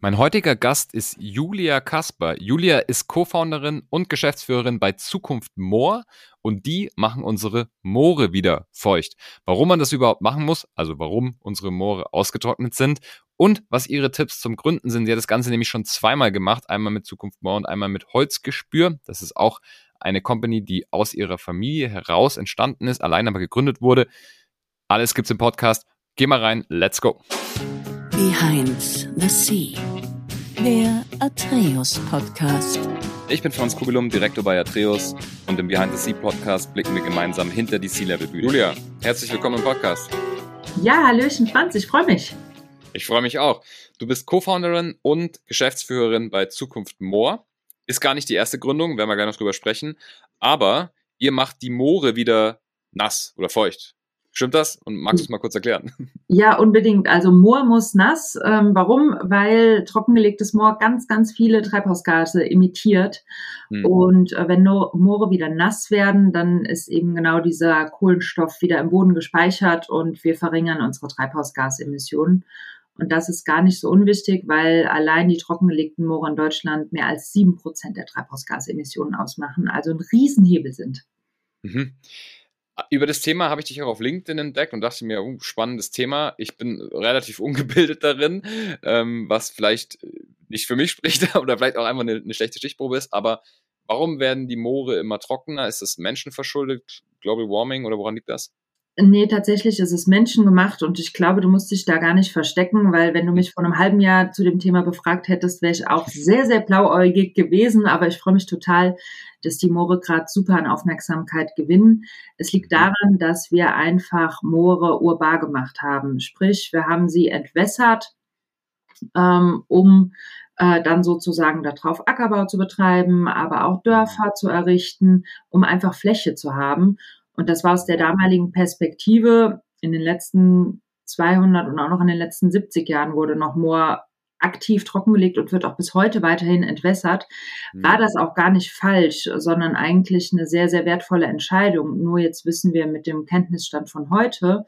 Mein heutiger Gast ist Julia Kasper. Julia ist Co-Founderin und Geschäftsführerin bei Zukunft Moor und die machen unsere Moore wieder feucht. Warum man das überhaupt machen muss, also warum unsere Moore ausgetrocknet sind und was ihre Tipps zum Gründen sind. Sie hat das Ganze nämlich schon zweimal gemacht, einmal mit Zukunft Moor und einmal mit Holzgespür. Das ist auch eine Company, die aus ihrer Familie heraus entstanden ist, allein aber gegründet wurde. Alles gibt's im Podcast. Geh mal rein, let's go. Behind the Sea, der Atreus Podcast. Ich bin Franz Kugelum, Direktor bei Atreus und im Behind the Sea Podcast blicken wir gemeinsam hinter die Sea-Level-Bühne. Julia, herzlich willkommen im Podcast. Ja, Hallöchen Franz, ich freue mich. Ich freue mich auch. Du bist Co-Founderin und Geschäftsführerin bei Zukunft Moor. Ist gar nicht die erste Gründung, werden wir gleich noch drüber sprechen. Aber ihr macht die Moore wieder nass oder feucht. Stimmt das? Und magst du es mal kurz erklären? Ja, unbedingt. Also Moor muss nass. Ähm, warum? Weil trockengelegtes Moor ganz, ganz viele Treibhausgase emittiert. Hm. Und äh, wenn no Moore wieder nass werden, dann ist eben genau dieser Kohlenstoff wieder im Boden gespeichert und wir verringern unsere Treibhausgasemissionen. Und das ist gar nicht so unwichtig, weil allein die trockengelegten Moore in Deutschland mehr als sieben Prozent der Treibhausgasemissionen ausmachen, also ein Riesenhebel sind. Mhm. Über das Thema habe ich dich auch auf LinkedIn entdeckt und dachte mir, uh, spannendes Thema. Ich bin relativ ungebildet darin, ähm, was vielleicht äh, nicht für mich spricht oder vielleicht auch einfach eine, eine, schlechte Stichprobe ist. Aber warum werden die Moore immer trockener? Ist das menschenverschuldet, Global Warming oder woran liegt das? Nee, tatsächlich ist es menschengemacht und ich glaube, du musst dich da gar nicht verstecken, weil wenn du mich vor einem halben Jahr zu dem Thema befragt hättest, wäre ich auch sehr, sehr blauäugig gewesen. Aber ich freue mich total, dass die Moore gerade super an Aufmerksamkeit gewinnen. Es liegt daran, dass wir einfach Moore urbar gemacht haben. Sprich, wir haben sie entwässert, ähm, um äh, dann sozusagen darauf Ackerbau zu betreiben, aber auch Dörfer zu errichten, um einfach Fläche zu haben. Und das war aus der damaligen Perspektive in den letzten 200 und auch noch in den letzten 70 Jahren wurde noch Moor aktiv trockengelegt und wird auch bis heute weiterhin entwässert, mhm. war das auch gar nicht falsch, sondern eigentlich eine sehr, sehr wertvolle Entscheidung. Nur jetzt wissen wir mit dem Kenntnisstand von heute,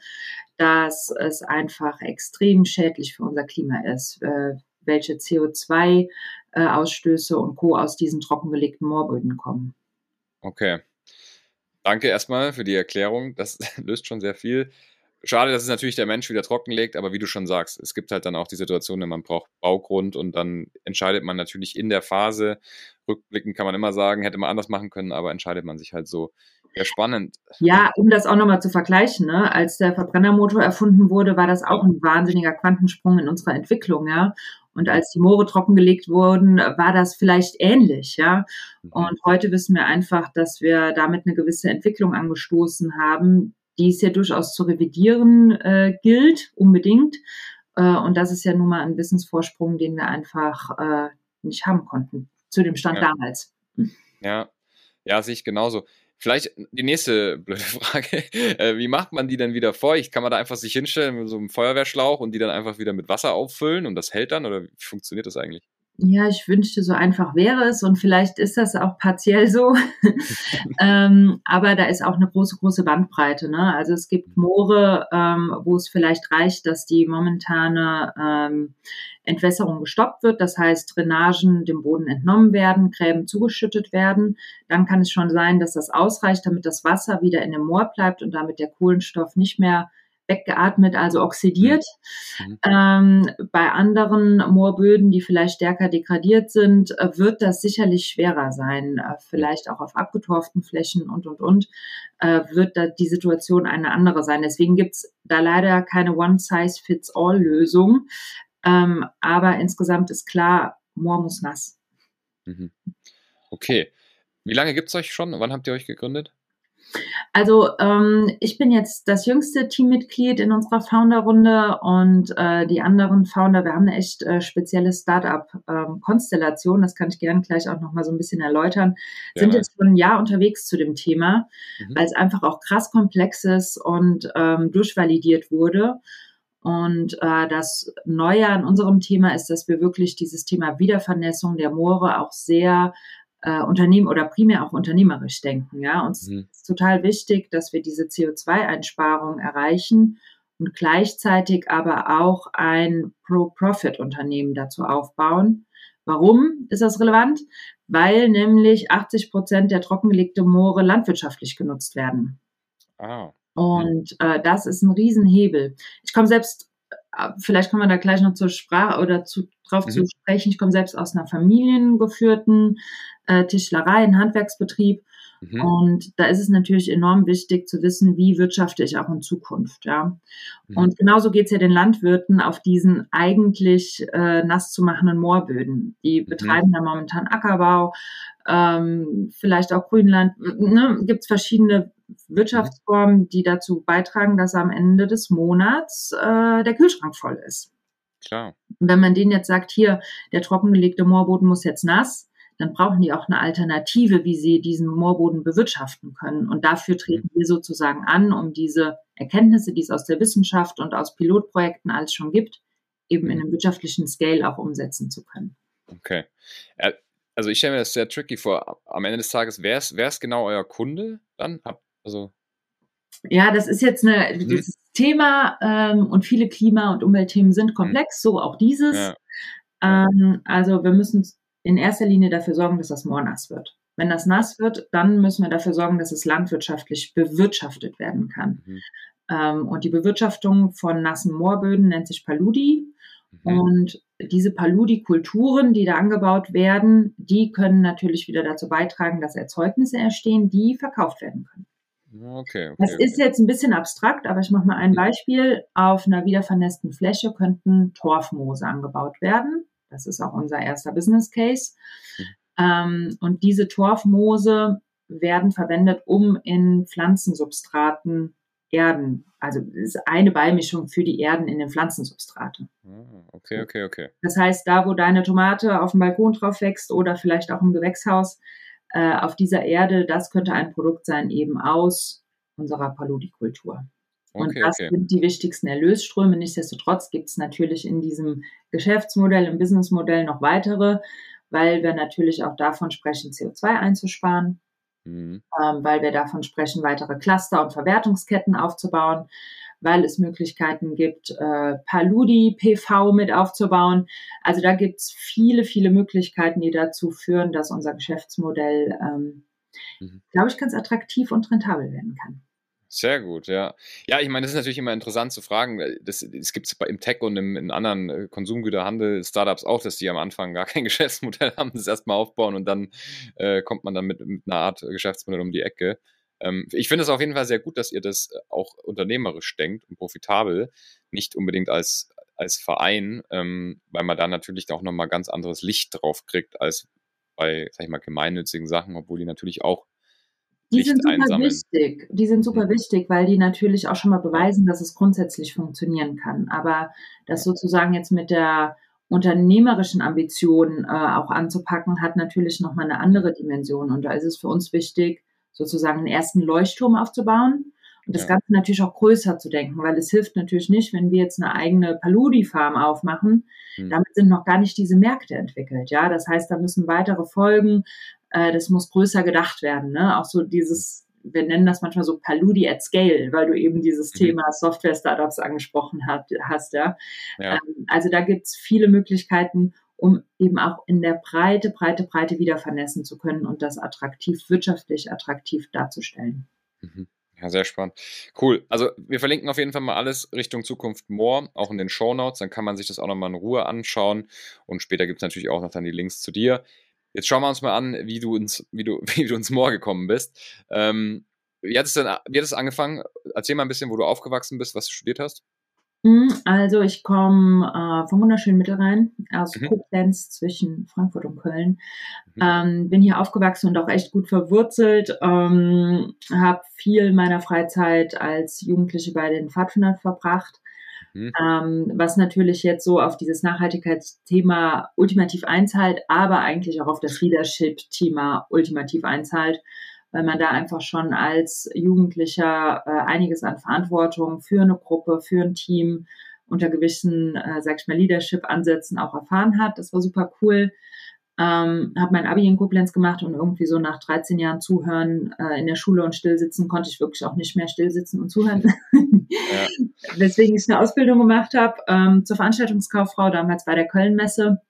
dass es einfach extrem schädlich für unser Klima ist, äh, welche CO2-Ausstöße äh, und Co. aus diesen trockengelegten Moorböden kommen. Okay. Danke erstmal für die Erklärung. Das löst schon sehr viel. Schade, dass es natürlich der Mensch wieder trockenlegt, aber wie du schon sagst, es gibt halt dann auch die Situation, man braucht Baugrund und dann entscheidet man natürlich in der Phase, rückblickend kann man immer sagen, hätte man anders machen können, aber entscheidet man sich halt so. Ja, spannend. Ja, um das auch nochmal zu vergleichen, ne? als der Verbrennermotor erfunden wurde, war das auch ein wahnsinniger Quantensprung in unserer Entwicklung, ja. Und als die Moore trockengelegt wurden, war das vielleicht ähnlich, ja. Mhm. Und heute wissen wir einfach, dass wir damit eine gewisse Entwicklung angestoßen haben, die es ja durchaus zu revidieren äh, gilt, unbedingt. Äh, und das ist ja nun mal ein Wissensvorsprung, den wir einfach äh, nicht haben konnten zu dem Stand ja. damals. Ja, ja, sehe ich genauso. Vielleicht die nächste blöde Frage. Äh, wie macht man die denn wieder feucht? Kann man da einfach sich hinstellen mit so einem Feuerwehrschlauch und die dann einfach wieder mit Wasser auffüllen und das hält dann? Oder wie funktioniert das eigentlich? Ja, ich wünschte, so einfach wäre es und vielleicht ist das auch partiell so. ähm, aber da ist auch eine große, große Bandbreite. Ne? Also es gibt Moore, ähm, wo es vielleicht reicht, dass die momentane ähm, Entwässerung gestoppt wird. Das heißt, Drainagen dem Boden entnommen werden, Gräben zugeschüttet werden. Dann kann es schon sein, dass das ausreicht, damit das Wasser wieder in dem Moor bleibt und damit der Kohlenstoff nicht mehr weggeatmet, also oxidiert. Mhm. Ähm, bei anderen Moorböden, die vielleicht stärker degradiert sind, äh, wird das sicherlich schwerer sein. Äh, vielleicht auch auf abgetorften Flächen und, und, und, äh, wird da die Situation eine andere sein. Deswegen gibt's da leider keine One-Size-Fits-All-Lösung. Ähm, aber insgesamt ist klar, Moor muss nass. Mhm. Okay. Wie lange gibt's euch schon? Wann habt ihr euch gegründet? Also ähm, ich bin jetzt das jüngste Teammitglied in unserer Founder-Runde und äh, die anderen Founder, wir haben eine echt äh, spezielle Startup-Konstellation, ähm, das kann ich gerne gleich auch nochmal so ein bisschen erläutern, ja. sind jetzt schon ein Jahr unterwegs zu dem Thema, mhm. weil es einfach auch krass komplex ist und ähm, durchvalidiert wurde. Und äh, das Neue an unserem Thema ist, dass wir wirklich dieses Thema Wiedervernässung der Moore auch sehr äh, Unternehmen oder primär auch unternehmerisch denken. Ja, uns mhm. ist total wichtig, dass wir diese CO2-Einsparung erreichen und gleichzeitig aber auch ein Pro-Profit-Unternehmen dazu aufbauen. Warum ist das relevant? Weil nämlich 80 Prozent der trockengelegte Moore landwirtschaftlich genutzt werden. Ah. Und äh, das ist ein Riesenhebel. Ich komme selbst, vielleicht kommen wir da gleich noch zur Sprache oder zu, drauf mhm. zu sprechen. Ich komme selbst aus einer familiengeführten äh, Tischlerei, ein Handwerksbetrieb. Mhm. Und da ist es natürlich enorm wichtig zu wissen, wie wirtschafte ich auch in Zukunft. Ja. Mhm. Und genauso geht es ja den Landwirten auf diesen eigentlich äh, nass zu machenden Moorböden. Die mhm. betreiben da momentan Ackerbau, ähm, vielleicht auch Grünland. Ne? Gibt es verschiedene Wirtschaftsformen, die dazu beitragen, dass am Ende des Monats äh, der Kühlschrank voll ist. Klar. Wenn man denen jetzt sagt, hier, der trockengelegte Moorboden muss jetzt nass, dann brauchen die auch eine Alternative, wie sie diesen Moorboden bewirtschaften können. Und dafür treten wir sozusagen an, um diese Erkenntnisse, die es aus der Wissenschaft und aus Pilotprojekten alles schon gibt, eben in mhm. einem wirtschaftlichen Scale auch umsetzen zu können. Okay. Also ich stelle mir das sehr tricky vor. Am Ende des Tages, wer ist, wer ist genau euer Kunde dann? Also ja, das ist jetzt eine, mhm. dieses Thema ähm, und viele Klima- und Umweltthemen sind komplex, mhm. so auch dieses. Ja. Ähm, also wir müssen in erster Linie dafür sorgen, dass das Moor nass wird. Wenn das nass wird, dann müssen wir dafür sorgen, dass es landwirtschaftlich bewirtschaftet werden kann. Mhm. Ähm, und die Bewirtschaftung von nassen Moorböden nennt sich Paludi. Mhm. Und diese Paludi-Kulturen, die da angebaut werden, die können natürlich wieder dazu beitragen, dass Erzeugnisse entstehen, die verkauft werden können. Okay, okay, das ist jetzt ein bisschen abstrakt, aber ich mache mal ein. Beispiel. Auf einer wiedervernässten Fläche könnten Torfmoose angebaut werden. Das ist auch unser erster Business Case. Ähm, und diese Torfmoose werden verwendet, um in Pflanzensubstraten Erden, also ist eine Beimischung für die Erden in den Pflanzensubstrate. Ah, okay, okay, okay. Das heißt, da wo deine Tomate auf dem Balkon drauf wächst oder vielleicht auch im Gewächshaus, äh, auf dieser Erde, das könnte ein Produkt sein eben aus unserer Paludikultur. Und okay, das okay. sind die wichtigsten Erlösströme. Nichtsdestotrotz gibt es natürlich in diesem Geschäftsmodell, im Businessmodell noch weitere, weil wir natürlich auch davon sprechen, CO2 einzusparen, mhm. ähm, weil wir davon sprechen, weitere Cluster und Verwertungsketten aufzubauen, weil es Möglichkeiten gibt, äh, Paludi PV mit aufzubauen. Also da gibt es viele, viele Möglichkeiten, die dazu führen, dass unser Geschäftsmodell, ähm, mhm. glaube ich, ganz attraktiv und rentabel werden kann. Sehr gut, ja. Ja, ich meine, das ist natürlich immer interessant zu fragen. Das, das gibt es im Tech und im, in anderen äh, Konsumgüterhandel, Startups auch, dass die am Anfang gar kein Geschäftsmodell haben, das erstmal aufbauen und dann äh, kommt man dann mit, mit, einer Art Geschäftsmodell um die Ecke. Ähm, ich finde es auf jeden Fall sehr gut, dass ihr das äh, auch unternehmerisch denkt und profitabel, nicht unbedingt als, als Verein, ähm, weil man da natürlich auch nochmal ganz anderes Licht drauf kriegt als bei, sag ich mal, gemeinnützigen Sachen, obwohl die natürlich auch die sind super einsammeln. wichtig. Die sind super wichtig, weil die natürlich auch schon mal beweisen, dass es grundsätzlich funktionieren kann. Aber das sozusagen jetzt mit der unternehmerischen Ambition äh, auch anzupacken, hat natürlich nochmal eine andere Dimension. Und da ist es für uns wichtig, sozusagen einen ersten Leuchtturm aufzubauen und das ja. Ganze natürlich auch größer zu denken, weil es hilft natürlich nicht, wenn wir jetzt eine eigene Paludi-Farm aufmachen. Hm. Damit sind noch gar nicht diese Märkte entwickelt. Ja, das heißt, da müssen weitere Folgen äh, das muss größer gedacht werden. Ne? Auch so dieses, wir nennen das manchmal so Paludi at Scale, weil du eben dieses mhm. Thema Software-Startups angesprochen hat, hast. Ja? ja. Ähm, also da gibt's viele Möglichkeiten, um eben auch in der Breite, Breite, Breite wieder vernässen zu können und das attraktiv, wirtschaftlich attraktiv darzustellen. Mhm. Ja, sehr spannend. Cool. Also wir verlinken auf jeden Fall mal alles Richtung Zukunft More, auch in den Show Notes. Dann kann man sich das auch nochmal in Ruhe anschauen. Und später gibt es natürlich auch noch dann die Links zu dir. Jetzt schauen wir uns mal an, wie du ins, wie du, wie du ins Moor gekommen bist. Ähm, wie hat es denn, wie hat es angefangen? Erzähl mal ein bisschen, wo du aufgewachsen bist, was du studiert hast. Hm, also ich komme äh, vom wunderschönen Mittelrhein aus mhm. Koblenz zwischen Frankfurt und Köln. Mhm. Ähm, bin hier aufgewachsen und auch echt gut verwurzelt. Ähm, Habe viel meiner Freizeit als Jugendliche bei den Pfadfindern verbracht. Mhm. Ähm, was natürlich jetzt so auf dieses Nachhaltigkeitsthema ultimativ einzahlt, aber eigentlich auch auf das Leadership-Thema ultimativ einzahlt, weil man da einfach schon als Jugendlicher äh, einiges an Verantwortung für eine Gruppe, für ein Team unter gewissen, äh, sag ich mal, Leadership-Ansätzen auch erfahren hat. Das war super cool. Ähm, habe mein Abi in Koblenz gemacht und irgendwie so nach 13 Jahren Zuhören äh, in der Schule und stillsitzen konnte ich wirklich auch nicht mehr stillsitzen und zuhören. Ja. Weswegen ich eine Ausbildung gemacht habe ähm, zur Veranstaltungskauffrau, damals bei der Köln-Messe.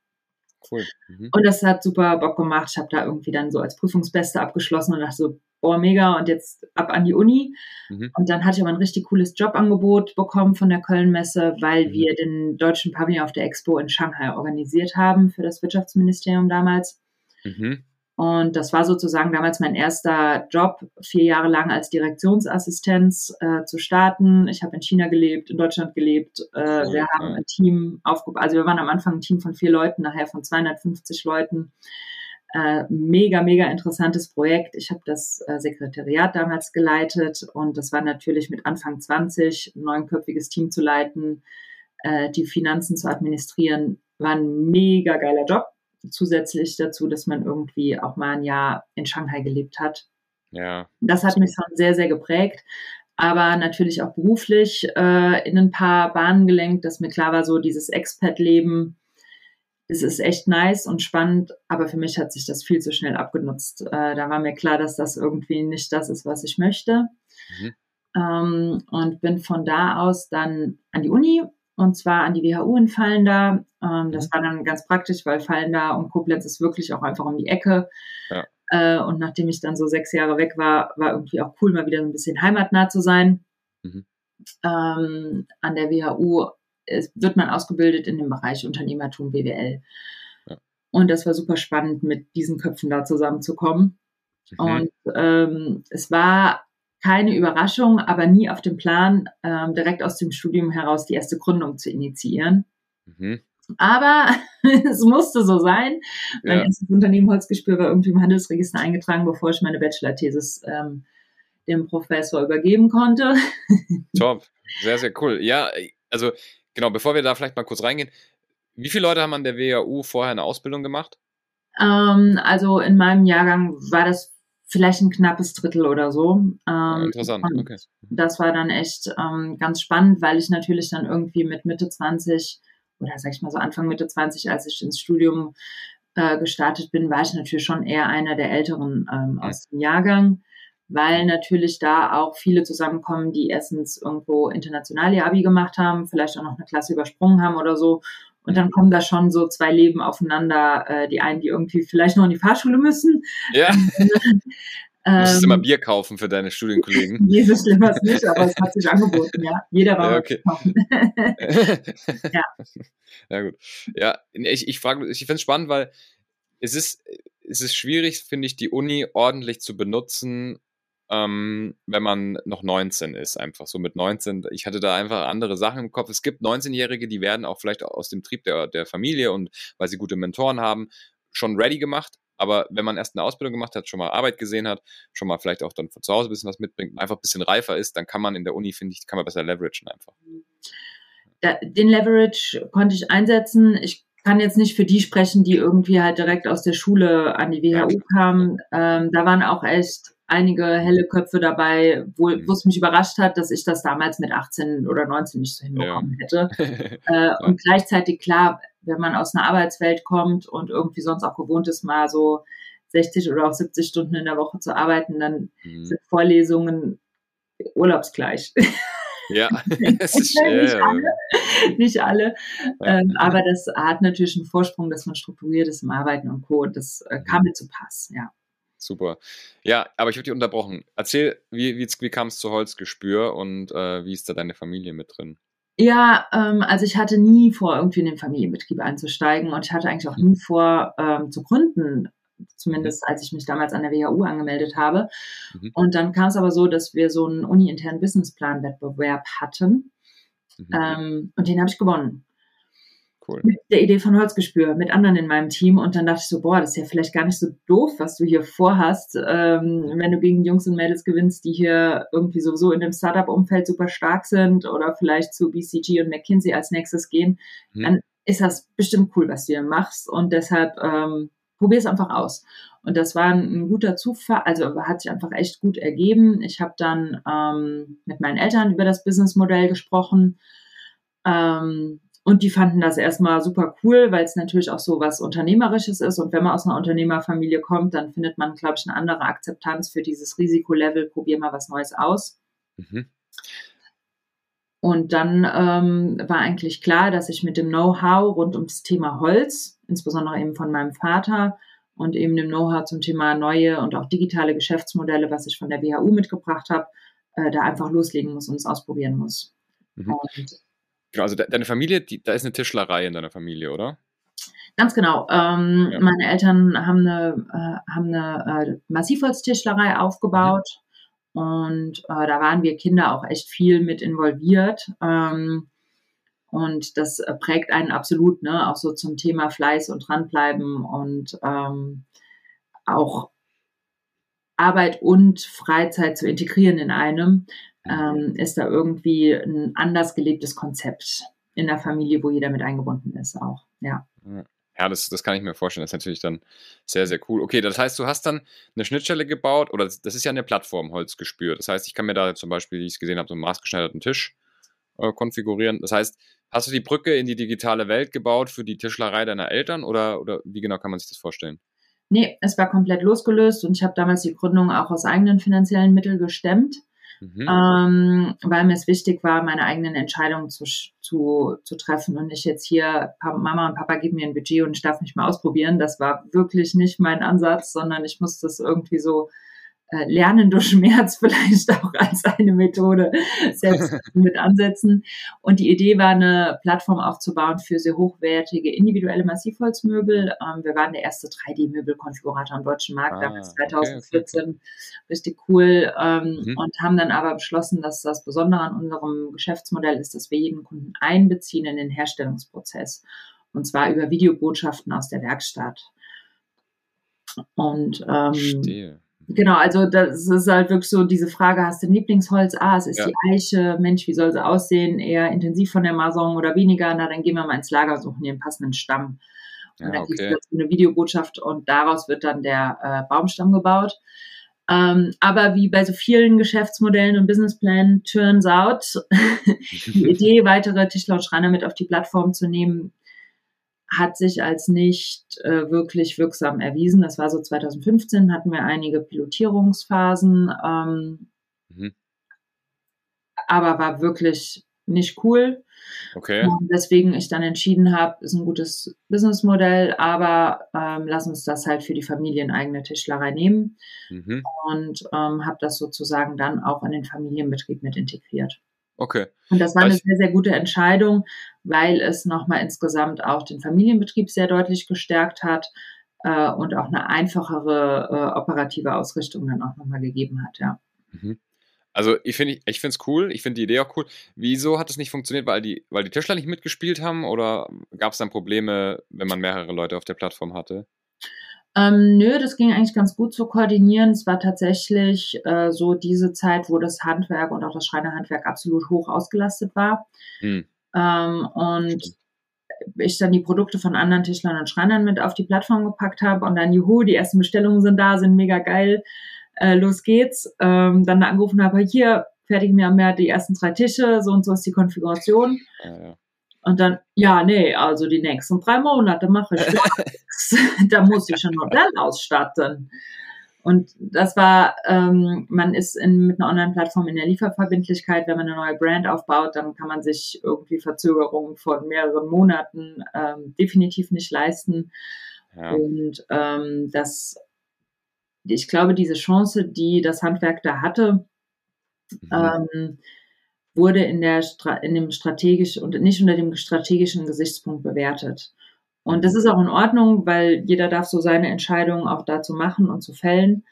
Cool. Mhm. Und das hat super Bock gemacht. Ich habe da irgendwie dann so als Prüfungsbeste abgeschlossen und dachte so, boah, mega, und jetzt ab an die Uni. Mhm. Und dann hatte ich aber ein richtig cooles Jobangebot bekommen von der Köln-Messe, weil mhm. wir den deutschen Pavillon auf der Expo in Shanghai organisiert haben für das Wirtschaftsministerium damals. Mhm. Und das war sozusagen damals mein erster Job, vier Jahre lang als Direktionsassistenz äh, zu starten. Ich habe in China gelebt, in Deutschland gelebt. Äh, wir haben ein Team aufgebaut. Also wir waren am Anfang ein Team von vier Leuten, nachher von 250 Leuten. Äh, mega, mega interessantes Projekt. Ich habe das äh, Sekretariat damals geleitet und das war natürlich mit Anfang 20 ein neunköpfiges Team zu leiten, äh, die Finanzen zu administrieren, war ein mega geiler Job. Zusätzlich dazu, dass man irgendwie auch mal ein Jahr in Shanghai gelebt hat. Ja. Das hat mich schon sehr, sehr geprägt aber natürlich auch beruflich äh, in ein paar Bahnen gelenkt, dass mir klar war, so dieses Expat-Leben es ist echt nice und spannend, aber für mich hat sich das viel zu schnell abgenutzt. Äh, da war mir klar, dass das irgendwie nicht das ist, was ich möchte. Mhm. Ähm, und bin von da aus dann an die Uni und zwar an die WHU in Fallenda. Ähm, das mhm. war dann ganz praktisch, weil Fallenda und Koblenz ist wirklich auch einfach um die Ecke. Ja. Äh, und nachdem ich dann so sechs Jahre weg war, war irgendwie auch cool, mal wieder so ein bisschen heimatnah zu sein. Mhm. Ähm, an der WHU es wird man ausgebildet in dem Bereich Unternehmertum BWL. Ja. Und das war super spannend, mit diesen Köpfen da zusammenzukommen. Mhm. Und ähm, es war keine Überraschung, aber nie auf dem Plan, ähm, direkt aus dem Studium heraus die erste Gründung zu initiieren. Mhm. Aber es musste so sein. Mein ja. erstes Unternehmen Holzgespür war irgendwie im Handelsregister eingetragen, bevor ich meine Bachelor-Thesis ähm, dem Professor übergeben konnte. Top, sehr, sehr cool. Ja, also genau, bevor wir da vielleicht mal kurz reingehen, wie viele Leute haben an der WHU vorher eine Ausbildung gemacht? Ähm, also in meinem Jahrgang war das vielleicht ein knappes Drittel oder so. Ähm, Interessant, okay. Das war dann echt ähm, ganz spannend, weil ich natürlich dann irgendwie mit Mitte 20 oder sag ich mal so Anfang Mitte 20, als ich ins Studium äh, gestartet bin, war ich natürlich schon eher einer der Älteren ähm, aus dem Jahrgang weil natürlich da auch viele zusammenkommen, die erstens irgendwo international ihr Abi gemacht haben, vielleicht auch noch eine Klasse übersprungen haben oder so. Und dann kommen da schon so zwei Leben aufeinander, äh, die einen, die irgendwie vielleicht noch in die Fahrschule müssen. Ja. Du musstest immer ähm, Bier kaufen für deine Studienkollegen. nee, so schlimm war es nicht, aber es hat sich angeboten, ja. Jeder war ja, okay. ja. Ja, gut. Ja, ich, ich frage, ich finde es spannend, weil es ist, es ist schwierig, finde ich, die Uni ordentlich zu benutzen, ähm, wenn man noch 19 ist, einfach so mit 19. Ich hatte da einfach andere Sachen im Kopf. Es gibt 19-Jährige, die werden auch vielleicht aus dem Trieb der, der Familie und weil sie gute Mentoren haben, schon ready gemacht. Aber wenn man erst eine Ausbildung gemacht hat, schon mal Arbeit gesehen hat, schon mal vielleicht auch dann von zu Hause ein bisschen was mitbringt, einfach ein bisschen reifer ist, dann kann man in der Uni, finde ich, kann man besser leveragen einfach. Den Leverage konnte ich einsetzen. Ich kann jetzt nicht für die sprechen, die irgendwie halt direkt aus der Schule an die WHU kamen. Ähm, da waren auch echt einige helle Köpfe dabei, wo, mhm. wo es mich überrascht hat, dass ich das damals mit 18 oder 19 nicht so hinbekommen ja. hätte. äh, und gleichzeitig klar, wenn man aus einer Arbeitswelt kommt und irgendwie sonst auch gewohnt ist, mal so 60 oder auch 70 Stunden in der Woche zu arbeiten, dann mhm. sind Vorlesungen urlaubsgleich. Ja, es ist schwer. nicht alle, nicht alle. Ja. Ähm, aber das hat natürlich einen Vorsprung, dass man strukturiert ist im Arbeiten und Co. Und das äh, kam mhm. mir zu Pass, ja. Super. Ja, aber ich habe dich unterbrochen. Erzähl, wie, wie, wie kam es zu Holzgespür und äh, wie ist da deine Familie mit drin? Ja, ähm, also ich hatte nie vor, irgendwie in den Familienbetrieb einzusteigen und ich hatte eigentlich auch nie vor, ähm, zu gründen, zumindest als ich mich damals an der WHU angemeldet habe. Mhm. Und dann kam es aber so, dass wir so einen uni-internen Businessplan-Wettbewerb hatten mhm. ähm, und den habe ich gewonnen. Cool. Mit der Idee von Holzgespür, mit anderen in meinem Team. Und dann dachte ich so, boah, das ist ja vielleicht gar nicht so doof, was du hier vorhast, ähm, wenn du gegen Jungs und Mädels gewinnst, die hier irgendwie sowieso in dem Startup-Umfeld super stark sind oder vielleicht zu BCG und McKinsey als nächstes gehen, mhm. dann ist das bestimmt cool, was du hier machst. Und deshalb ähm, probier es einfach aus. Und das war ein, guter Zufall, also hat sich einfach echt gut ergeben. Ich habe dann ähm, mit meinen Eltern über das Businessmodell gesprochen. Ähm, und die fanden das erstmal super cool, weil es natürlich auch so was Unternehmerisches ist. Und wenn man aus einer Unternehmerfamilie kommt, dann findet man, glaube ich, eine andere Akzeptanz für dieses Risikolevel. Probier mal was Neues aus. Mhm. Und dann ähm, war eigentlich klar, dass ich mit dem Know-how rund ums Thema Holz, insbesondere eben von meinem Vater und eben dem Know-how zum Thema neue und auch digitale Geschäftsmodelle, was ich von der WHU mitgebracht habe, äh, da einfach loslegen muss und es ausprobieren muss. Mhm. Genau, also de deine Familie, die, da ist eine Tischlerei in deiner Familie, oder? Ganz genau. Ähm, ja. Meine Eltern haben eine, äh, haben eine äh, Massivholztischlerei aufgebaut. Mhm. Und äh, da waren wir Kinder auch echt viel mit involviert. Ähm, und das prägt einen absolut, ne? Auch so zum Thema Fleiß und dranbleiben und ähm, auch Arbeit und Freizeit zu integrieren in einem. Ähm, ist da irgendwie ein anders gelebtes Konzept in der Familie, wo jeder mit eingebunden ist auch. Ja. Ja, das, das kann ich mir vorstellen. Das ist natürlich dann sehr, sehr cool. Okay, das heißt, du hast dann eine Schnittstelle gebaut oder das, ist ja eine Plattform Holz gespürt. Das heißt, ich kann mir da zum Beispiel, wie ich es gesehen habe, so einen maßgeschneiderten Tisch äh, konfigurieren. Das heißt, hast du die Brücke in die digitale Welt gebaut für die Tischlerei deiner Eltern oder, oder wie genau kann man sich das vorstellen? Nee, es war komplett losgelöst und ich habe damals die Gründung auch aus eigenen finanziellen Mitteln gestemmt. Mhm. Ähm, weil mir es wichtig war, meine eigenen Entscheidungen zu, zu, zu treffen und nicht jetzt hier, Mama und Papa geben mir ein Budget und ich darf mich mal ausprobieren. Das war wirklich nicht mein Ansatz, sondern ich muss das irgendwie so äh, Lernen durch Schmerz vielleicht auch als eine Methode selbst mit ansetzen. Und die Idee war, eine Plattform aufzubauen für sehr hochwertige individuelle Massivholzmöbel. Ähm, wir waren der erste 3D-Möbelkonfigurator am deutschen Markt, ah, damals 2014. Okay, okay. Richtig cool. Ähm, mhm. Und haben dann aber beschlossen, dass das Besondere an unserem Geschäftsmodell ist, dass wir jeden Kunden einbeziehen in den Herstellungsprozess. Und zwar über Videobotschaften aus der Werkstatt. Und ähm, Verstehe. Genau, also das ist halt wirklich so diese Frage, hast du ein Lieblingsholz? Ah, es ist ja. die Eiche. Mensch, wie soll sie aussehen? Eher intensiv von der Masson oder weniger? Na, dann gehen wir mal ins Lager suchen, den passenden Stamm. Und ja, dann okay. gibt es eine Videobotschaft und daraus wird dann der äh, Baumstamm gebaut. Ähm, aber wie bei so vielen Geschäftsmodellen und Businessplänen, turns out, die Idee, weitere Tischler und Schreiner mit auf die Plattform zu nehmen, hat sich als nicht äh, wirklich wirksam erwiesen. Das war so 2015, hatten wir einige Pilotierungsphasen, ähm, mhm. aber war wirklich nicht cool. Okay. Und deswegen ich dann entschieden habe, ist ein gutes Businessmodell, aber ähm, lass uns das halt für die familieneigene Tischlerei nehmen. Mhm. Und ähm, habe das sozusagen dann auch in den Familienbetrieb mit integriert. Okay. Und das war eine sehr, sehr gute Entscheidung, weil es nochmal insgesamt auch den Familienbetrieb sehr deutlich gestärkt hat äh, und auch eine einfachere äh, operative Ausrichtung dann auch nochmal gegeben hat, ja. Mhm. Also ich finde ich finde es cool, ich finde die Idee auch cool. Wieso hat es nicht funktioniert, weil die, weil die Tischler nicht mitgespielt haben oder gab es dann Probleme, wenn man mehrere Leute auf der Plattform hatte? Ähm, nö, das ging eigentlich ganz gut zu koordinieren. Es war tatsächlich äh, so diese Zeit, wo das Handwerk und auch das Schreinerhandwerk absolut hoch ausgelastet war. Hm. Ähm, und ich dann die Produkte von anderen Tischlern und Schreinern mit auf die Plattform gepackt habe und dann, juhu, die ersten Bestellungen sind da, sind mega geil, äh, los geht's. Ähm, dann angerufen habe, hier, fertigen wir mehr die ersten drei Tische, so und so ist die Konfiguration. Ja, ja. Und dann, ja, nee, also die nächsten drei Monate mache ich nichts. da muss ich ein Modell ausstatten. Und das war, ähm, man ist in, mit einer Online-Plattform in der Lieferverbindlichkeit. Wenn man eine neue Brand aufbaut, dann kann man sich irgendwie Verzögerungen von mehreren Monaten ähm, definitiv nicht leisten. Ja. Und ähm, das, ich glaube, diese Chance, die das Handwerk da hatte, mhm. ähm, wurde in, der, in dem strategischen und nicht unter dem strategischen Gesichtspunkt bewertet. Und das ist auch in Ordnung, weil jeder darf so seine Entscheidungen auch dazu machen und zu fällen.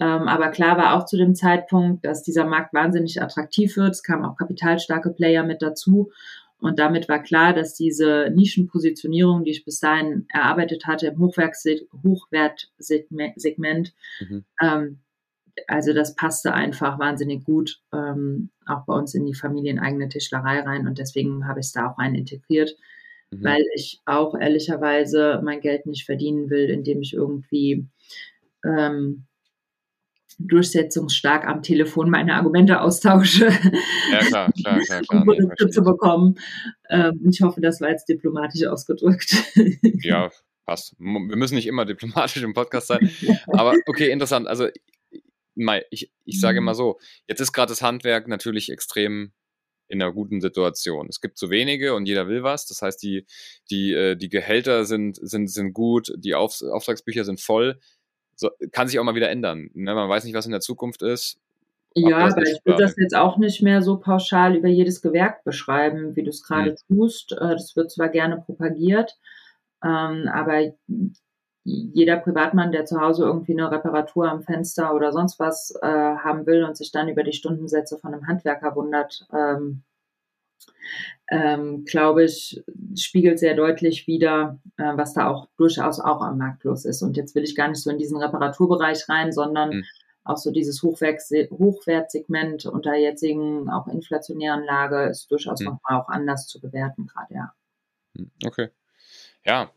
Ähm, aber klar war auch zu dem Zeitpunkt, dass dieser Markt wahnsinnig attraktiv wird. Es kamen auch kapitalstarke Player mit dazu. Und damit war klar, dass diese Nischenpositionierung, die ich bis dahin erarbeitet hatte im Hochwertsegment, mhm. ähm, also das passte einfach wahnsinnig gut ähm, auch bei uns in die familieneigene Tischlerei rein und deswegen habe ich es da auch rein integriert, mhm. weil ich auch ehrlicherweise mein Geld nicht verdienen will, indem ich irgendwie ähm, durchsetzungsstark am Telefon meine Argumente austausche, Ja, klar, klar, klar, klar. um Produkte zu ich. bekommen. Ähm, ich hoffe, das war jetzt diplomatisch ausgedrückt. Ja, passt. Wir müssen nicht immer diplomatisch im Podcast sein. Aber okay, interessant. Also, ich, ich sage mal so, jetzt ist gerade das Handwerk natürlich extrem in einer guten Situation. Es gibt zu wenige und jeder will was. Das heißt, die, die, äh, die Gehälter sind, sind, sind gut, die Auf, Auftragsbücher sind voll. So, kann sich auch mal wieder ändern. Ne? Man weiß nicht, was in der Zukunft ist. Ja, aber ich würde das jetzt auch nicht mehr so pauschal über jedes Gewerk beschreiben, wie du es gerade tust. Äh, Das wird zwar gerne propagiert, ähm, aber jeder Privatmann, der zu Hause irgendwie eine Reparatur am Fenster oder sonst was äh, haben will und sich dann über die Stundensätze von einem Handwerker wundert, ähm, ähm, glaube ich, spiegelt sehr deutlich wider, äh, was da auch durchaus auch am Markt los ist. Und jetzt will ich gar nicht so in diesen Reparaturbereich rein, sondern Mhm. auch so dieses Hochwertsegment unter jetzigen auch inflationären Lage ist durchaus Mhm. nochmal auch anders zu bewerten gerade, ja. Hm, Okay. Ja,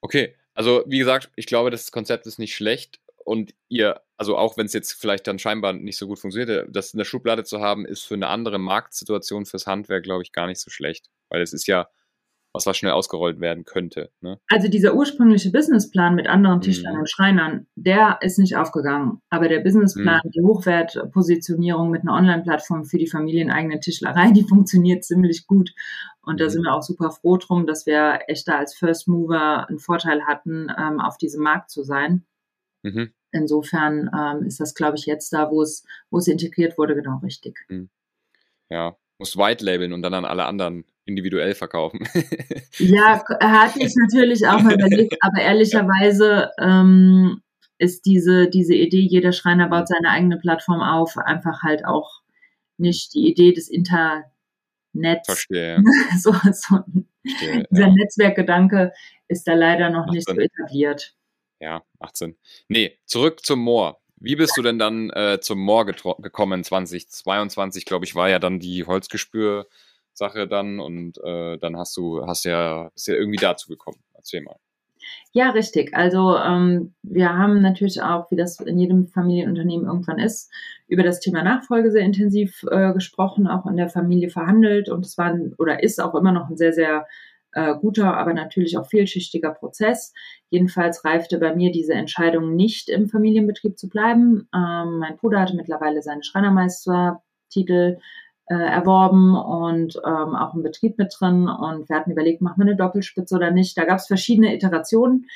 okay. Also, wie gesagt, ich glaube, das Konzept ist nicht schlecht. Und ihr, also auch wenn es jetzt vielleicht dann scheinbar nicht so gut funktioniert, das in der Schublade zu haben, ist für eine andere Marktsituation fürs Handwerk, glaube ich, gar nicht so schlecht. Weil es ist ja was, was schnell ausgerollt werden könnte. Ne? Also dieser ursprüngliche Businessplan mit anderen Tischlern Mhm. und Schreinern, der ist nicht aufgegangen. Aber der Businessplan, die Hochwertpositionierung mit einer Online-Plattform für die familieneigene Tischlerei, die funktioniert ziemlich gut. Und da Mhm. sind wir auch super froh drum, dass wir echt da als First Mover einen Vorteil hatten, ähm, auf diesem Markt zu sein. Mhm. Insofern ähm, ist das, glaube ich, jetzt da, wo es, wo es integriert wurde, genau richtig. Ja, musst White labeln und dann an alle anderen individuell verkaufen. Ja, hatte ich natürlich auch mal überlegt, aber ehrlicherweise ähm, ist diese, diese Idee, jeder Schreiner baut seine eigene Plattform auf, einfach halt auch nicht die Idee des Internets. Verstehe. So, so, Verstehe. dieser Ja. Netzwerkgedanke ist da leider noch Macht nicht so etabliert. Ja, macht Sinn. Nee, zurück zum Moor. Wie bist du denn dann äh, zum Moor gekommen? 2022, glaube ich, war ja dann die Holzgespür-Sache dann und äh, dann hast du, hast ja, bist ja irgendwie dazu gekommen. Erzähl mal. Ja, richtig. Also ähm, wir haben natürlich auch, wie das in jedem Familienunternehmen irgendwann ist, über das Thema Nachfolge sehr intensiv äh, gesprochen, auch in der Familie verhandelt. Und es war oder ist auch immer noch ein sehr, sehr äh, guter, aber natürlich auch vielschichtiger Prozess. Jedenfalls reifte bei mir diese Entscheidung nicht im Familienbetrieb zu bleiben. Ähm, mein Bruder hatte mittlerweile seinen Schreinermeistertitel äh, erworben und ähm, auch im Betrieb mit drin. Und wir hatten überlegt, machen wir eine Doppelspitze oder nicht. Da gab es verschiedene Iterationen.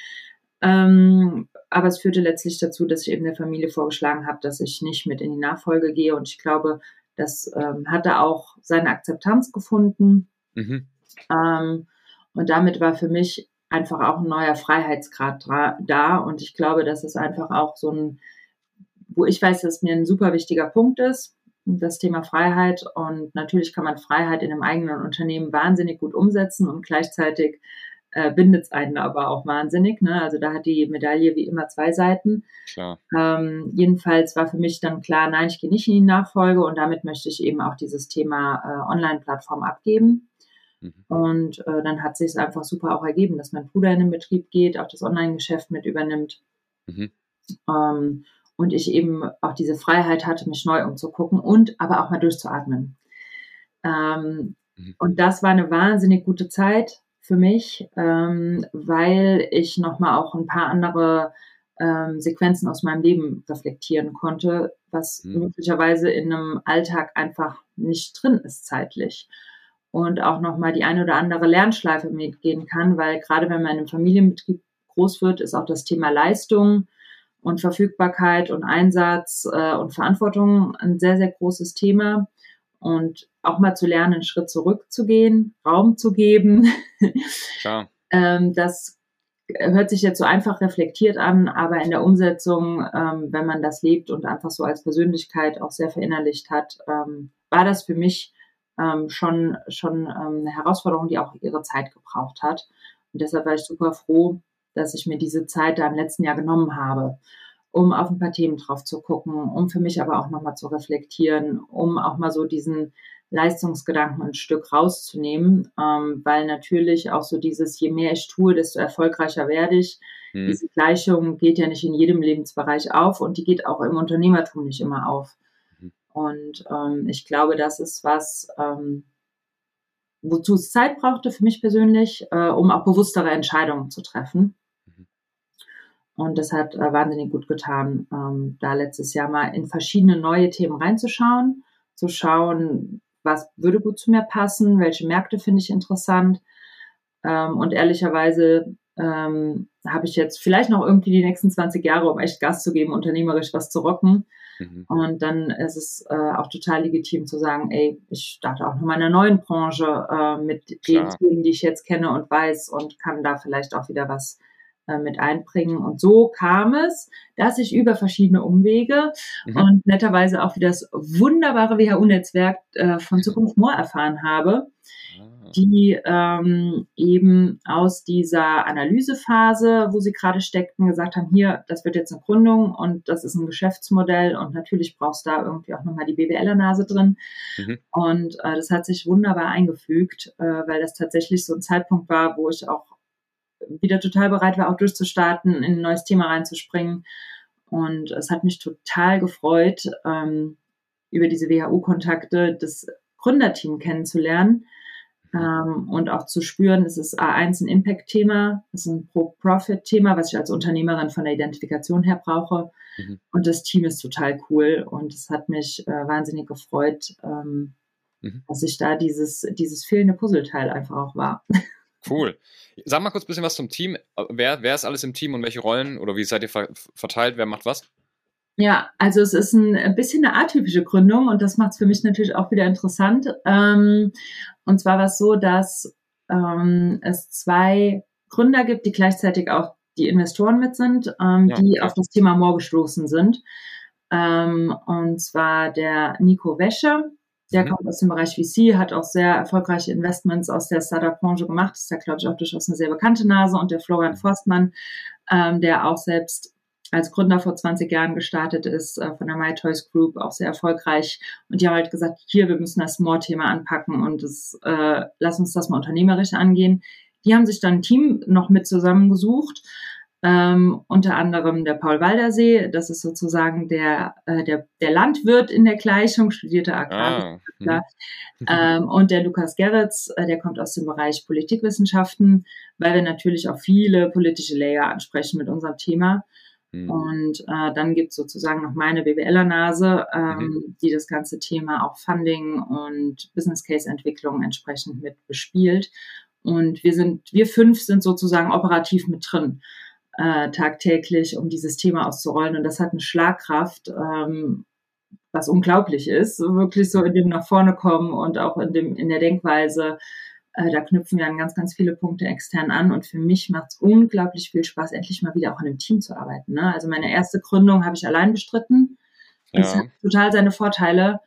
Ähm, aber es führte letztlich dazu, dass ich eben der Familie vorgeschlagen habe, dass ich nicht mit in die Nachfolge gehe. Und ich glaube, das ähm, hatte auch seine Akzeptanz gefunden. Mhm. Ähm, und damit war für mich einfach auch ein neuer Freiheitsgrad da. Und ich glaube, das ist einfach auch so ein, wo ich weiß, dass mir ein super wichtiger Punkt ist, das Thema Freiheit. Und natürlich kann man Freiheit in einem eigenen Unternehmen wahnsinnig gut umsetzen und gleichzeitig äh, bindet es einen aber auch wahnsinnig. Ne? Also da hat die Medaille wie immer zwei Seiten. Ähm, jedenfalls war für mich dann klar, nein, ich gehe nicht in die Nachfolge und damit möchte ich eben auch dieses Thema äh, Online-Plattform abgeben. Mhm. Und äh, dann hat sich es einfach super auch ergeben, dass mein Bruder in den Betrieb geht, auch das Online-Geschäft mit übernimmt. Mhm. Ähm, und ich eben auch diese Freiheit hatte, mich neu umzugucken und aber auch mal durchzuatmen. Ähm, Mhm. Und das war eine wahnsinnig gute Zeit für mich, ähm, weil ich nochmal auch ein paar andere ähm, Sequenzen aus meinem Leben reflektieren konnte, was Mhm. möglicherweise in einem Alltag einfach nicht drin ist zeitlich. Und auch nochmal die eine oder andere Lernschleife mitgehen kann, weil gerade wenn man in einem Familienbetrieb groß wird, ist auch das Thema Leistung und Verfügbarkeit und Einsatz äh, und Verantwortung ein sehr, sehr großes Thema. Und auch mal zu lernen, einen Schritt zurückzugehen, Raum zu geben, Klar. ähm, das hört sich jetzt so einfach reflektiert an, aber in der Umsetzung, ähm, wenn man das lebt und einfach so als Persönlichkeit auch sehr verinnerlicht hat, ähm, war das für mich ähm, schon, schon ähm, eine Herausforderung, die auch ihre Zeit gebraucht hat. Und deshalb war ich super froh, dass ich mir diese Zeit da im letzten Jahr genommen habe, um auf ein paar Themen drauf zu gucken, um für mich aber auch nochmal zu reflektieren, um auch mal so diesen Leistungsgedanken ein Stück rauszunehmen, ähm, weil natürlich auch so dieses, je mehr ich tue, desto erfolgreicher werde ich. Mhm. Diese Gleichung geht ja nicht in jedem Lebensbereich auf und die geht auch im Unternehmertum nicht immer auf. Und ähm, ich glaube, das ist was, ähm, wozu es Zeit brauchte für mich persönlich, äh, um auch bewusstere Entscheidungen zu treffen. Mhm. Und das hat äh, wahnsinnig gut getan, ähm, da letztes Jahr mal in verschiedene neue Themen reinzuschauen, zu schauen, was würde gut zu mir passen, welche Märkte finde ich interessant. Ähm, und ehrlicherweise ähm, habe ich jetzt vielleicht noch irgendwie die nächsten 20 Jahre, um echt Gas zu geben, unternehmerisch was zu rocken. Mhm. Und dann ist es äh, auch total legitim zu sagen, ey, ich starte auch noch mal in einer neuen Branche äh, mit Klar. den Themen, die ich jetzt kenne und weiß und kann da vielleicht auch wieder was äh, mit einbringen. Und so kam es, dass ich über verschiedene Umwege mhm. und netterweise auch wieder das wunderbare WHU-Netzwerk äh, von Zukunft Moor erfahren habe, ah. Die ähm, eben aus dieser Analysephase, wo sie gerade steckten, gesagt haben, hier, das wird jetzt eine Gründung und das ist ein Geschäftsmodell und natürlich brauchst du da irgendwie auch nochmal die BWLer-Nase drin. Mhm. Und äh, das hat sich wunderbar eingefügt, äh, weil das tatsächlich so ein Zeitpunkt war, wo ich auch wieder total bereit war, auch durchzustarten, in ein neues Thema reinzuspringen. Und es hat mich total gefreut, ähm, über diese WHU-Kontakte das Gründerteam kennenzulernen ähm, und auch zu spüren, es ist A1 ein Impact-Thema, es ist ein Pro-Profit-Thema, was ich als Unternehmerin von der Identifikation her brauche. Mhm. Und das Team ist total cool und es hat mich äh, wahnsinnig gefreut, ähm, mhm. dass ich da dieses, dieses fehlende Puzzleteil einfach auch war. Cool. Sag mal kurz ein bisschen was zum Team. Wer, wer ist alles im Team und welche Rollen oder wie seid ihr verteilt? Wer macht was? Ja, also es ist ein bisschen eine atypische Gründung und das macht es für mich natürlich auch wieder interessant. Ähm, und zwar war es so, dass ähm, es zwei Gründer gibt, die gleichzeitig auch die Investoren mit sind, ähm, ja, die auf das Thema More gestoßen sind. und zwar der Nico Wäsche, der mhm. kommt aus dem Bereich VC, hat auch sehr erfolgreiche Investments aus der Startup-Branche gemacht. Ist ja, glaube ich, auch durchaus eine sehr bekannte Nase. Und der Florian Forstmann, ähm, der auch selbst als Gründer vor 20 Jahren gestartet ist, äh, von der My Toys Group, auch sehr erfolgreich. Und die haben halt gesagt, hier, wir müssen das More-Thema anpacken und das, äh, lass uns das mal unternehmerisch angehen. Die haben sich dann ein Team noch mit zusammengesucht ähm, unter anderem der Paul Waldersee, das ist sozusagen der, äh, der, der Landwirt in der Gleichung, studierte Agrarwissenschaftler. Ah. ähm, und der Lukas Gerritz, äh, der kommt aus dem Bereich Politikwissenschaften, weil wir natürlich auch viele politische Layer ansprechen mit unserem Thema. Mhm. Und äh, dann gibt es sozusagen noch meine BWLer-Nase, ähm, mhm. die das ganze Thema auch Funding und Business Case-Entwicklung entsprechend mit bespielt. Und wir sind, wir fünf sind sozusagen operativ mit drin äh, tagtäglich, um dieses Thema auszurollen. Und das hat eine Schlagkraft, ähm, was unglaublich ist. Wirklich so in dem nach vorne kommen und auch in dem in der Denkweise. Äh, da knüpfen wir an ganz, ganz viele Punkte extern an. Und für mich macht es unglaublich viel Spaß, endlich mal wieder auch in einem Team zu arbeiten. Ne? Also meine erste Gründung habe ich allein bestritten. Ja. Das hat total seine Vorteile.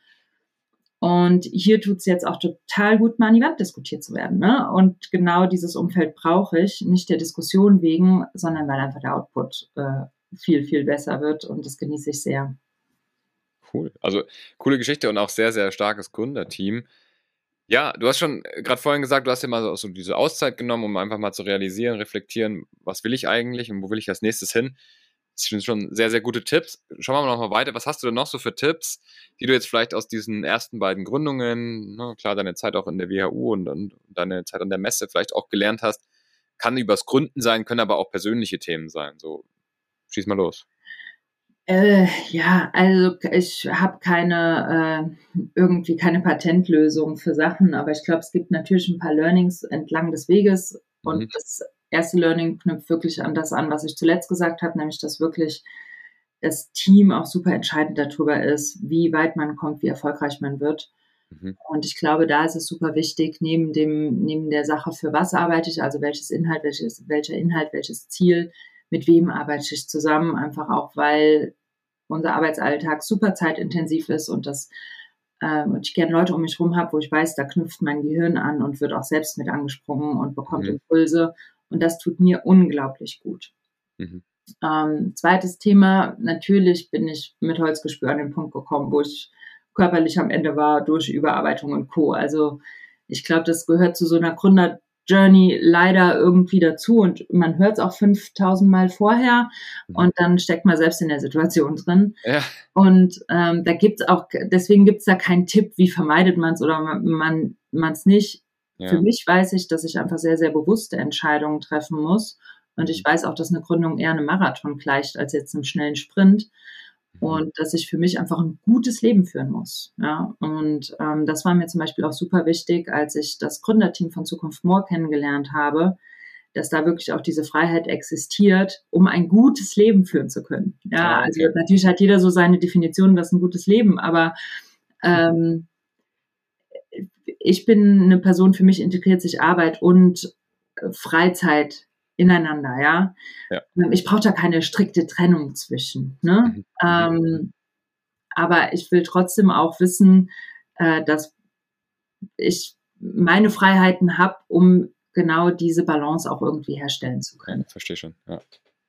Und hier tut es jetzt auch total gut, mal an die Wand diskutiert zu werden. Ne? Und genau dieses Umfeld brauche ich, nicht der Diskussion wegen, sondern weil einfach der Output äh, viel, viel besser wird und das genieße ich sehr. Cool. Also coole Geschichte und auch sehr, sehr starkes Gründerteam. Ja, du hast schon gerade vorhin gesagt, du hast ja mal so diese Auszeit genommen, um einfach mal zu realisieren, reflektieren, was will ich eigentlich und wo will ich als nächstes hin. Das sind schon sehr, sehr gute Tipps. Schauen wir noch mal weiter. Was hast du denn noch so für Tipps, die du jetzt vielleicht aus diesen ersten beiden Gründungen, ne, klar, deine Zeit auch in der WHU und, und deine Zeit an der Messe vielleicht auch gelernt hast? Kann übers Gründen sein, können aber auch persönliche Themen sein. So, schieß mal los. Äh, ja, also ich habe keine äh, irgendwie keine Patentlösung für Sachen, aber ich glaube, es gibt natürlich ein paar Learnings entlang des Weges und mhm. das erste Learning knüpft wirklich an das an, was ich zuletzt gesagt habe, nämlich dass wirklich das Team auch super entscheidend darüber ist, wie weit man kommt, wie erfolgreich man wird. Mhm. Und ich glaube, da ist es super wichtig, neben dem, neben der Sache, für was arbeite ich, also welches Inhalt, welches, welcher Inhalt, welches Ziel, mit wem arbeite ich zusammen, einfach auch, weil unser Arbeitsalltag super zeitintensiv ist und das ähm, und ich gerne Leute um mich herum habe, wo ich weiß, da knüpft mein Gehirn an und wird auch selbst mit angesprungen und bekommt mhm. Impulse und das tut mir unglaublich gut. Mhm. Ähm, zweites Thema, natürlich bin ich mit Holzgespür an den Punkt gekommen, wo ich körperlich am Ende war durch Überarbeitung und Co. Also ich glaube, das gehört zu so einer Gründer Journey leider irgendwie dazu und man hört es auch 5000 Mal vorher mhm. und dann steckt man selbst in der Situation drin. Ja. Und ähm, da gibt es auch, deswegen gibt es da keinen Tipp, wie vermeidet man es oder man man es nicht. Ja. Für mich weiß ich, dass ich einfach sehr, sehr bewusste Entscheidungen treffen muss. Und ich mhm. weiß auch, dass eine Gründung eher einem Marathon gleicht als jetzt einem schnellen Sprint. Mhm. und dass ich für mich einfach ein gutes Leben führen muss. Ja, und ähm, das war mir zum Beispiel auch super wichtig, als ich das Gründerteam von Zukunft More kennengelernt habe, dass da wirklich auch diese Freiheit existiert, um ein gutes Leben führen zu können. Ja, ah, also natürlich hat jeder so seine Definition, was ein gutes Leben, aber ähm, ich bin eine Person, für mich integriert sich Arbeit und Freizeit ineinander, ja. ja. Ähm, ich brauche da keine strikte Trennung zwischen. Ne? Mhm. Ähm, aber ich will trotzdem auch wissen, äh, dass ich meine Freiheiten habe, um genau diese Balance auch irgendwie herstellen zu können. Ja, verstehe schon. Ja.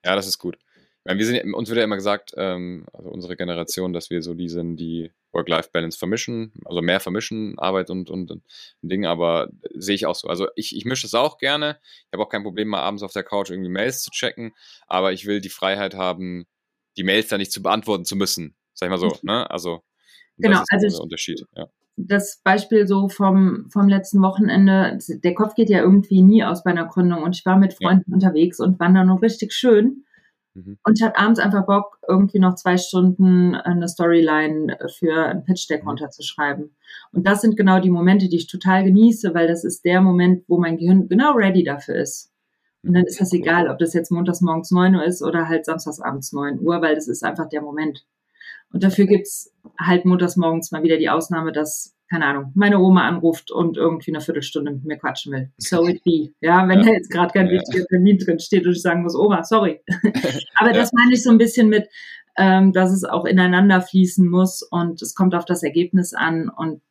ja, das ist gut meine, wir sind, uns wird ja immer gesagt, ähm, also unsere Generation, dass wir so die sind, die Work-Life-Balance vermischen, also mehr vermischen, Arbeit und, und, und Dinge, aber sehe ich auch so. Also ich, ich mische es auch gerne. Ich habe auch kein Problem, mal abends auf der Couch irgendwie Mails zu checken, aber ich will die Freiheit haben, die Mails dann nicht zu beantworten zu müssen. Sag ich mal so, mhm. ne? Also, genau, also der Unterschied, ja das Beispiel so vom, vom letzten Wochenende, der Kopf geht ja irgendwie nie aus bei einer Gründung und ich war mit Freunden ja. unterwegs und waren da noch richtig schön. Mhm. Und ich hatte abends einfach Bock, irgendwie noch zwei Stunden eine Storyline für ein Pitch-Deck mhm. runterzuschreiben. Und das sind genau die Momente, die ich total genieße, weil das ist der Moment, wo mein Gehirn genau ready dafür ist. Und dann ist das egal, ob das jetzt montags morgens 9 Uhr ist oder halt samstags abends 9 Uhr, weil das ist einfach der Moment. Und dafür gibt's halt montags morgens mal wieder die Ausnahme, dass keine Ahnung, meine Oma anruft und irgendwie eine Viertelstunde mit mir quatschen will. So it be. Ja, wenn ja. da jetzt gerade kein ja. wichtiger Termin drin steht und ich sagen muss, Oma, sorry. Aber ja. das meine ich so ein bisschen mit, ähm, dass es auch ineinander fließen muss und es kommt auf das Ergebnis an und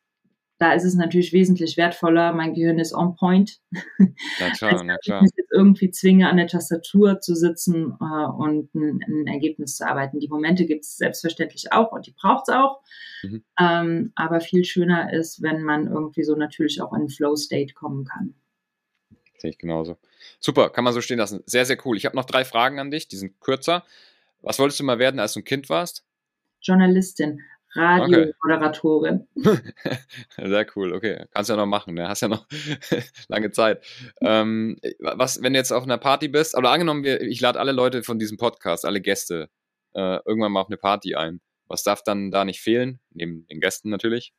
da ist es natürlich wesentlich wertvoller. Mein Gehirn ist on point. Na klar, als, na klar. Ich jetzt irgendwie zwinge, an der Tastatur zu sitzen äh, und ein, ein, Ergebnis zu arbeiten. Die Momente gibt es selbstverständlich auch und die braucht es auch. Mhm. Ähm, aber viel schöner ist, wenn man irgendwie so natürlich auch in Flow-State kommen kann. Sehe ich genauso. Super, kann man so stehen lassen. Sehr, sehr cool. Ich habe noch drei Fragen an dich, die sind kürzer. Was wolltest du mal werden, als du ein Kind warst? Journalistin. Radiomoderatorin. Okay. Sehr cool, okay. Kannst ja noch machen, ne? Hast ja noch lange Zeit. Ähm, was, wenn du jetzt auf einer Party bist, oder angenommen, wir, ich lade alle Leute von diesem Podcast, alle Gäste, äh, irgendwann mal auf eine Party ein. Was darf dann da nicht fehlen? Neben den Gästen natürlich.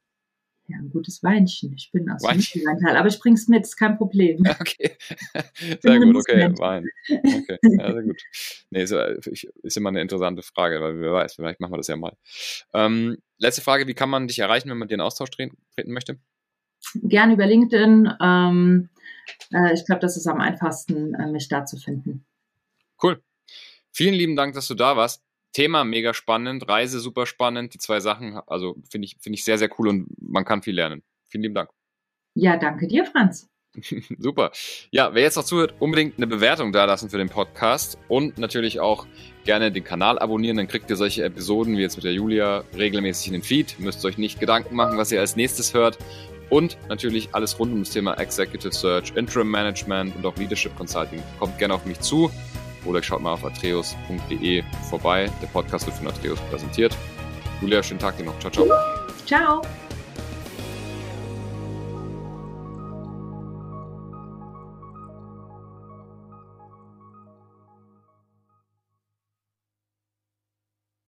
Ja, ein gutes Weinchen. Ich bin aus Weinchen. Teil, aber ich bring's mit, ist kein Problem. Okay. Sehr gut, okay, Wein. Okay, ja, sehr gut. Nee, ist, ist, immer eine interessante Frage, weil wer weiß, vielleicht machen wir das ja mal. Ähm, letzte Frage, wie kann man dich erreichen, wenn man dir in Austausch treten, treten möchte? Gerne über LinkedIn. Ähm, äh, ich glaube, das ist am einfachsten, äh, mich da zu finden. Cool. Vielen lieben Dank, dass du da warst. Thema mega spannend, Reise super spannend, die zwei Sachen, also finde ich, finde ich sehr, sehr cool und man kann viel lernen. Vielen lieben Dank. Ja, danke dir, Franz. Super. Ja, wer jetzt noch zuhört, unbedingt eine Bewertung da lassen für den Podcast und natürlich auch gerne den Kanal abonnieren, dann kriegt ihr solche Episoden wie jetzt mit der Julia regelmäßig in den Feed. Müsst euch nicht Gedanken machen, was ihr als nächstes hört. Und natürlich alles rund um das Thema Executive Search, Interim Management und auch Leadership Consulting. Kommt gerne auf mich zu oder schaut mal auf atreus.de vorbei. Der Podcast wird von Atreus präsentiert. Julia, schönen Tag dir noch. Ciao, ciao. Ciao.